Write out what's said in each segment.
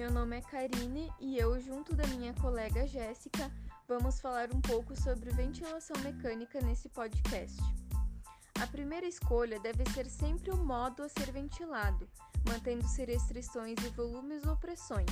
Meu nome é Karine e eu, junto da minha colega Jéssica, vamos falar um pouco sobre ventilação mecânica nesse podcast. A primeira escolha deve ser sempre o modo a ser ventilado, mantendo-se restrições de volumes ou pressões.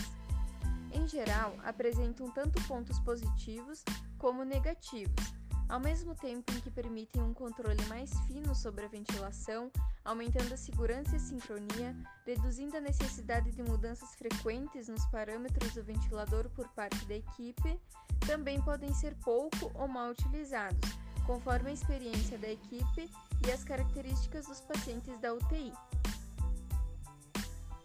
Em geral, apresentam tanto pontos positivos como negativos, ao mesmo tempo em que permitem um controle mais fino sobre a ventilação, aumentando a segurança e a sincronia, reduzindo a necessidade de mudanças frequentes nos parâmetros do ventilador por parte da equipe, também podem ser pouco ou mal utilizados, conforme a experiência da equipe e as características dos pacientes da UTI.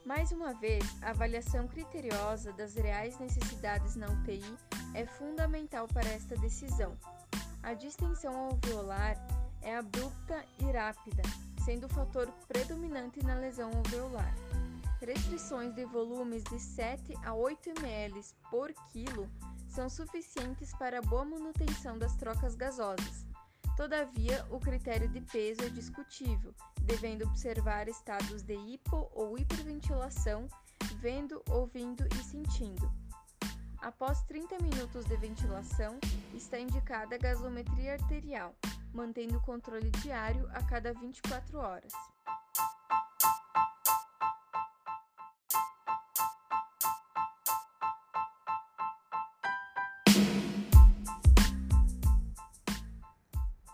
Mais uma vez, a avaliação criteriosa das reais necessidades na UTI é fundamental para esta decisão. A distensão alveolar é abrupta e rápida, sendo o fator predominante na lesão alveolar. Restrições de volumes de 7 a 8 ml por quilo são suficientes para a boa manutenção das trocas gasosas. Todavia, o critério de peso é discutível, devendo observar estados de hipo ou hiperventilação, vendo, ouvindo e sentindo. Após 30 minutos de ventilação, está indicada a gasometria arterial, mantendo o controle diário a cada 24 horas.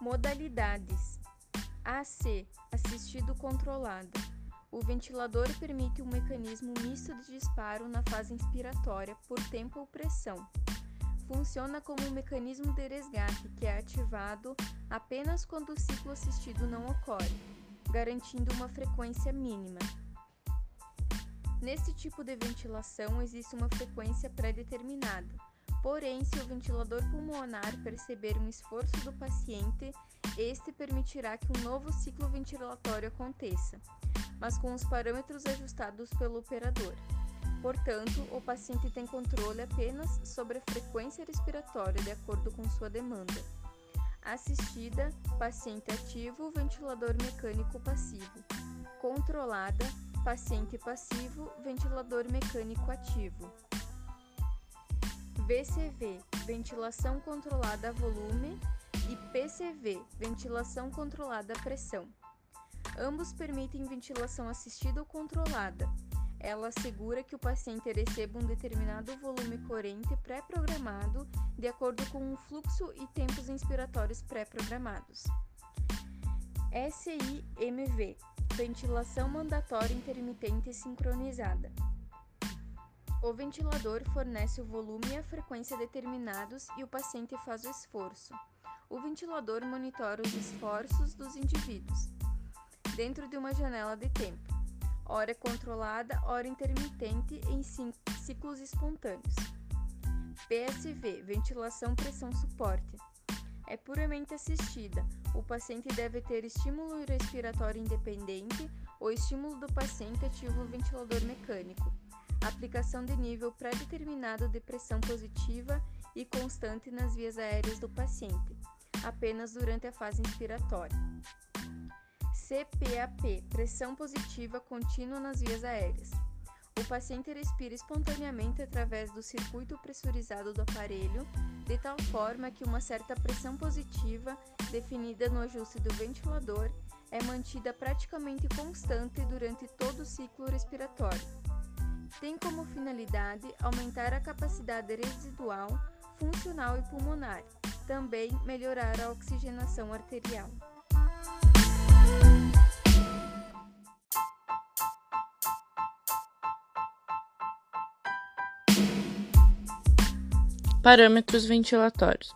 Modalidades: AC assistido controlado. O ventilador permite um mecanismo misto de disparo na fase inspiratória por tempo ou pressão. Funciona como um mecanismo de resgate que é ativado apenas quando o ciclo assistido não ocorre, garantindo uma frequência mínima. Nesse tipo de ventilação existe uma frequência pré-determinada. Porém, se o ventilador pulmonar perceber um esforço do paciente, este permitirá que um novo ciclo ventilatório aconteça mas com os parâmetros ajustados pelo operador. Portanto, o paciente tem controle apenas sobre a frequência respiratória de acordo com sua demanda. Assistida, paciente ativo, ventilador mecânico passivo. Controlada, paciente passivo, ventilador mecânico ativo. VCV, ventilação controlada a volume, e PCV, ventilação controlada a pressão. Ambos permitem ventilação assistida ou controlada. Ela assegura que o paciente receba um determinado volume corrente pré-programado de acordo com um fluxo e tempos inspiratórios pré-programados. SIMV Ventilação mandatória intermitente sincronizada. O ventilador fornece o volume e a frequência determinados e o paciente faz o esforço. O ventilador monitora os esforços dos indivíduos dentro de uma janela de tempo, hora controlada, hora intermitente em ciclos espontâneos. PSV ventilação pressão suporte. É puramente assistida. O paciente deve ter estímulo respiratório independente ou estímulo do paciente ativa o ventilador mecânico. Aplicação de nível pré-determinado de pressão positiva e constante nas vias aéreas do paciente, apenas durante a fase inspiratória. CPAP pressão positiva contínua nas vias aéreas. O paciente respira espontaneamente através do circuito pressurizado do aparelho, de tal forma que uma certa pressão positiva, definida no ajuste do ventilador, é mantida praticamente constante durante todo o ciclo respiratório. Tem como finalidade aumentar a capacidade residual, funcional e pulmonar, também melhorar a oxigenação arterial. Parâmetros ventilatórios: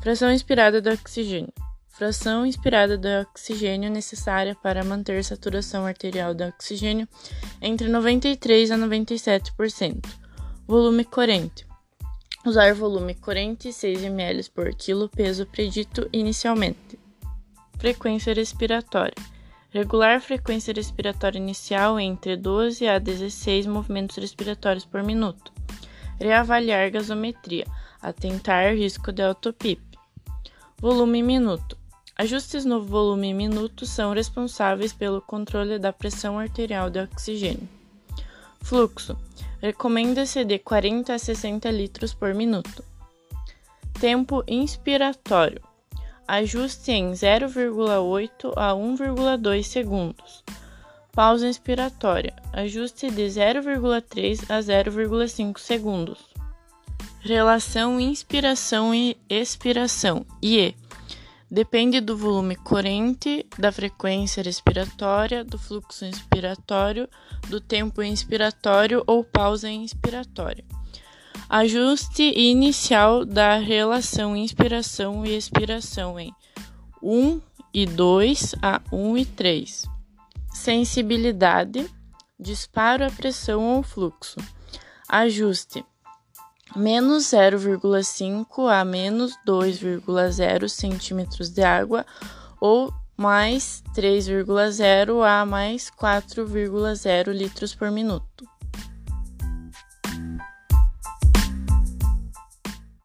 fração inspirada do oxigênio. Fração inspirada do oxigênio necessária para manter saturação arterial do oxigênio entre 93 a 97%. Volume corrente. Usar volume corrente 6 ml por quilo peso predito inicialmente. Frequência respiratória. Regular frequência respiratória inicial entre 12 a 16 movimentos respiratórios por minuto. Reavaliar gasometria. Atentar risco de autopip. Volume minuto. Ajustes no volume minuto são responsáveis pelo controle da pressão arterial de oxigênio. Fluxo. Recomenda-se de 40 a 60 litros por minuto. Tempo inspiratório. Ajuste em 0,8 a 1,2 segundos. Pausa inspiratória. Ajuste de 0,3 a 0,5 segundos. Relação inspiração e expiração. IE. Depende do volume corrente, da frequência respiratória, do fluxo inspiratório, do tempo inspiratório ou pausa inspiratória. Ajuste inicial da relação inspiração e expiração em 1 e 2 a 1 e 3. Sensibilidade, disparo a pressão ou fluxo. Ajuste menos 0,5 a menos 2,0 centímetros de água ou mais 3,0 a mais 4,0 litros por minuto.